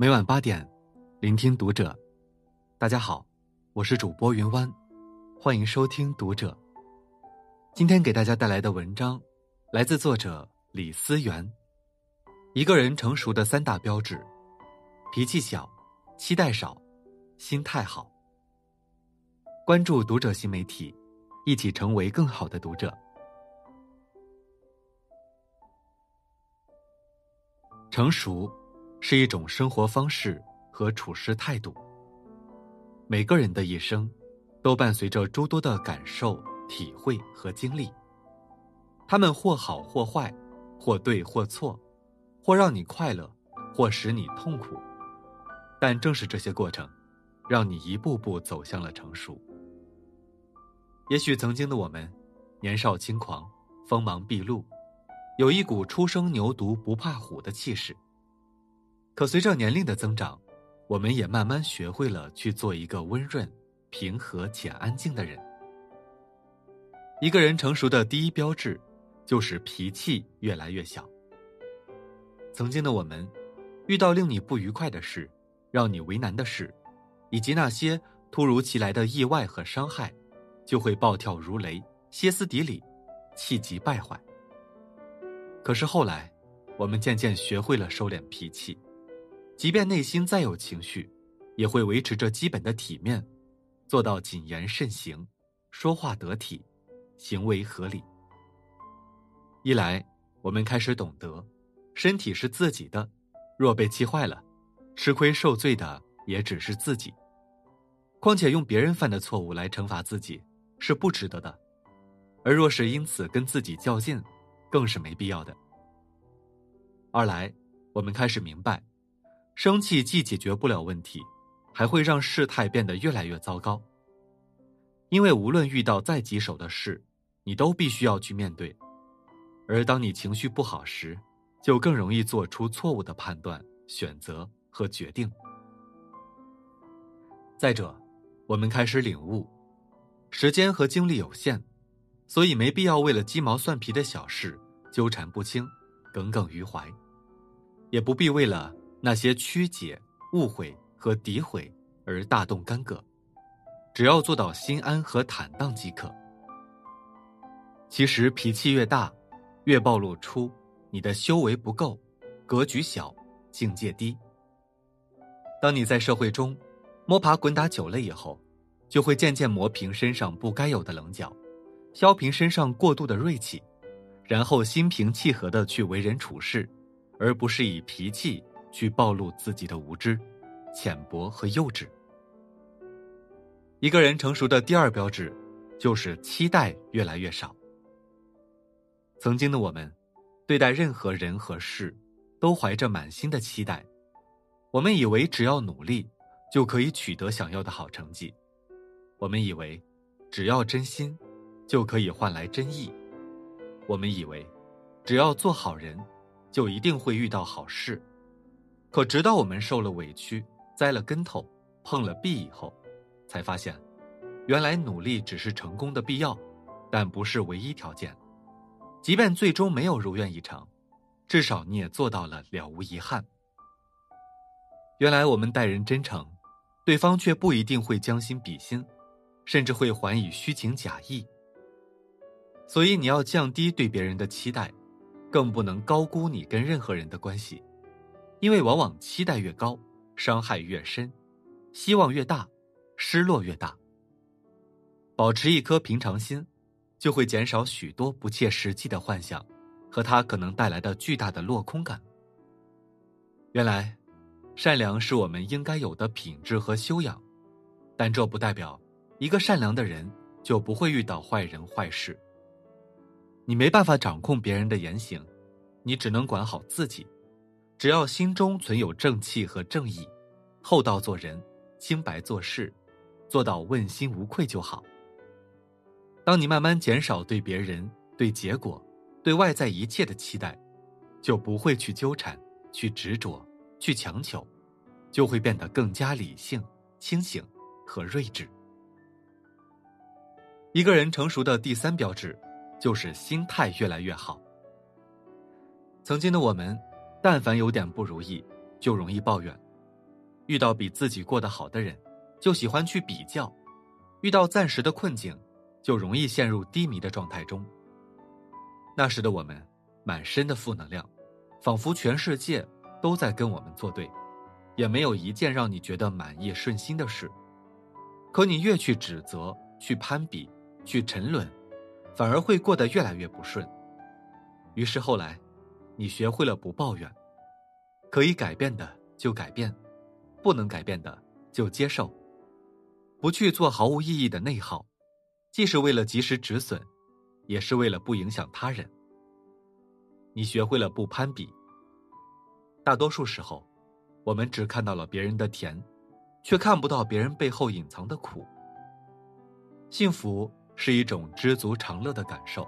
每晚八点，聆听读者。大家好，我是主播云湾，欢迎收听读者。今天给大家带来的文章，来自作者李思源。一个人成熟的三大标志：脾气小，期待少，心态好。关注读者新媒体，一起成为更好的读者。成熟是一种生活方式和处事态度。每个人的一生，都伴随着诸多的感受、体会和经历。他们或好或坏，或对或错，或让你快乐，或使你痛苦。但正是这些过程，让你一步步走向了成熟。也许曾经的我们，年少轻狂，锋芒毕露。有一股初生牛犊不怕虎的气势。可随着年龄的增长，我们也慢慢学会了去做一个温润、平和且安静的人。一个人成熟的第一标志，就是脾气越来越小。曾经的我们，遇到令你不愉快的事、让你为难的事，以及那些突如其来的意外和伤害，就会暴跳如雷、歇斯底里、气急败坏。可是后来，我们渐渐学会了收敛脾气，即便内心再有情绪，也会维持着基本的体面，做到谨言慎行，说话得体，行为合理。一来，我们开始懂得，身体是自己的，若被气坏了，吃亏受罪的也只是自己。况且用别人犯的错误来惩罚自己，是不值得的。而若是因此跟自己较劲，更是没必要的。二来，我们开始明白，生气既解决不了问题，还会让事态变得越来越糟糕。因为无论遇到再棘手的事，你都必须要去面对，而当你情绪不好时，就更容易做出错误的判断、选择和决定。再者，我们开始领悟，时间和精力有限。所以没必要为了鸡毛蒜皮的小事纠缠不清、耿耿于怀，也不必为了那些曲解、误会和诋毁而大动干戈，只要做到心安和坦荡即可。其实脾气越大，越暴露出你的修为不够、格局小、境界低。当你在社会中摸爬滚打久了以后，就会渐渐磨平身上不该有的棱角。削平身上过度的锐气，然后心平气和的去为人处事，而不是以脾气去暴露自己的无知、浅薄和幼稚。一个人成熟的第二标志，就是期待越来越少。曾经的我们，对待任何人和事，都怀着满心的期待，我们以为只要努力，就可以取得想要的好成绩，我们以为，只要真心。就可以换来真意。我们以为，只要做好人，就一定会遇到好事。可直到我们受了委屈、栽了跟头、碰了壁以后，才发现，原来努力只是成功的必要，但不是唯一条件。即便最终没有如愿以偿，至少你也做到了了无遗憾。原来我们待人真诚，对方却不一定会将心比心，甚至会还以虚情假意。所以你要降低对别人的期待，更不能高估你跟任何人的关系，因为往往期待越高，伤害越深，希望越大，失落越大。保持一颗平常心，就会减少许多不切实际的幻想，和它可能带来的巨大的落空感。原来，善良是我们应该有的品质和修养，但这不代表一个善良的人就不会遇到坏人坏事。你没办法掌控别人的言行，你只能管好自己。只要心中存有正气和正义，厚道做人，清白做事，做到问心无愧就好。当你慢慢减少对别人、对结果、对外在一切的期待，就不会去纠缠、去执着、去强求，就会变得更加理性、清醒和睿智。一个人成熟的第三标志。就是心态越来越好。曾经的我们，但凡有点不如意，就容易抱怨，遇到比自己过得好的人，就喜欢去比较；遇到暂时的困境，就容易陷入低迷的状态中。那时的我们，满身的负能量，仿佛全世界都在跟我们作对，也没有一件让你觉得满意顺心的事。可你越去指责、去攀比、去沉沦，反而会过得越来越不顺。于是后来，你学会了不抱怨，可以改变的就改变。不能改变的就接受，不去做毫无意义的内耗，既是为了及时止损，也是为了不影响他人。你学会了不攀比。大多数时候，我们只看到了别人的甜，却看不到别人背后隐藏的苦。幸福是一种知足常乐的感受，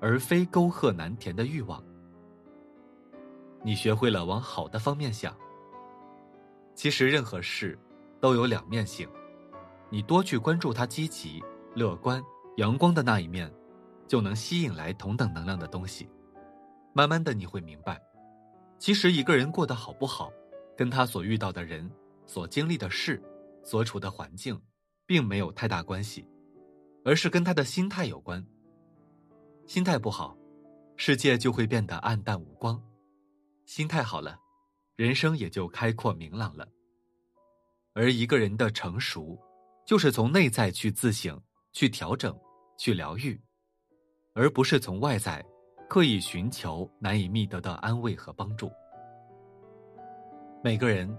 而非沟壑难填的欲望。你学会了往好的方面想。其实任何事都有两面性，你多去关注它积极、乐观、阳光的那一面，就能吸引来同等能量的东西。慢慢的你会明白，其实一个人过得好不好，跟他所遇到的人、所经历的事、所处的环境，并没有太大关系，而是跟他的心态有关。心态不好，世界就会变得暗淡无光；心态好了。人生也就开阔明朗了。而一个人的成熟，就是从内在去自省、去调整、去疗愈，而不是从外在刻意寻求难以觅得的安慰和帮助。每个人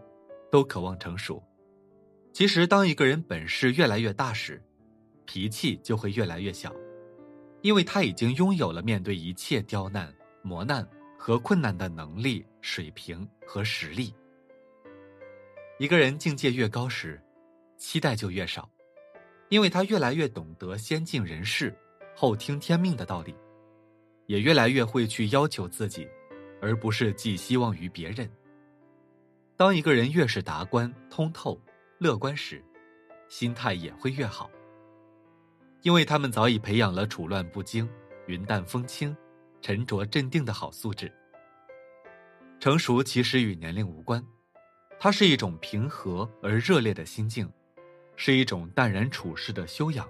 都渴望成熟，其实当一个人本事越来越大时，脾气就会越来越小，因为他已经拥有了面对一切刁难、磨难。和困难的能力、水平和实力。一个人境界越高时，期待就越少，因为他越来越懂得先敬人事，后听天命的道理，也越来越会去要求自己，而不是寄希望于别人。当一个人越是达观、通透、乐观时，心态也会越好，因为他们早已培养了处乱不惊、云淡风轻。沉着镇定的好素质。成熟其实与年龄无关，它是一种平和而热烈的心境，是一种淡然处世的修养，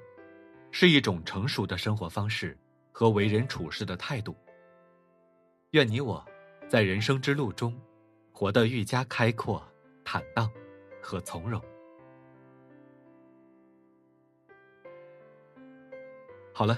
是一种成熟的生活方式和为人处事的态度。愿你我，在人生之路中，活得愈加开阔、坦荡和从容。好了。